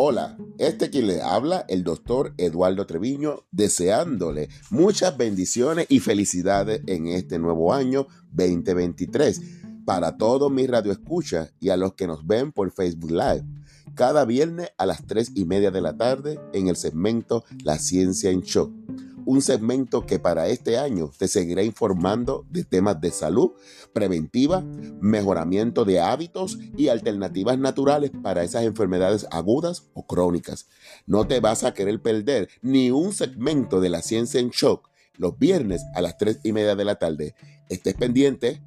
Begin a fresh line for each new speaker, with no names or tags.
Hola, este quien le habla, el doctor Eduardo Treviño, deseándole muchas bendiciones y felicidades en este nuevo año 2023 para todos mis radioescuchas y a los que nos ven por Facebook Live. Cada viernes a las 3 y media de la tarde en el segmento La Ciencia en Shock un segmento que para este año te seguirá informando de temas de salud preventiva, mejoramiento de hábitos y alternativas naturales para esas enfermedades agudas o crónicas. No te vas a querer perder ni un segmento de la ciencia en shock los viernes a las 3 y media de la tarde. Estés pendiente.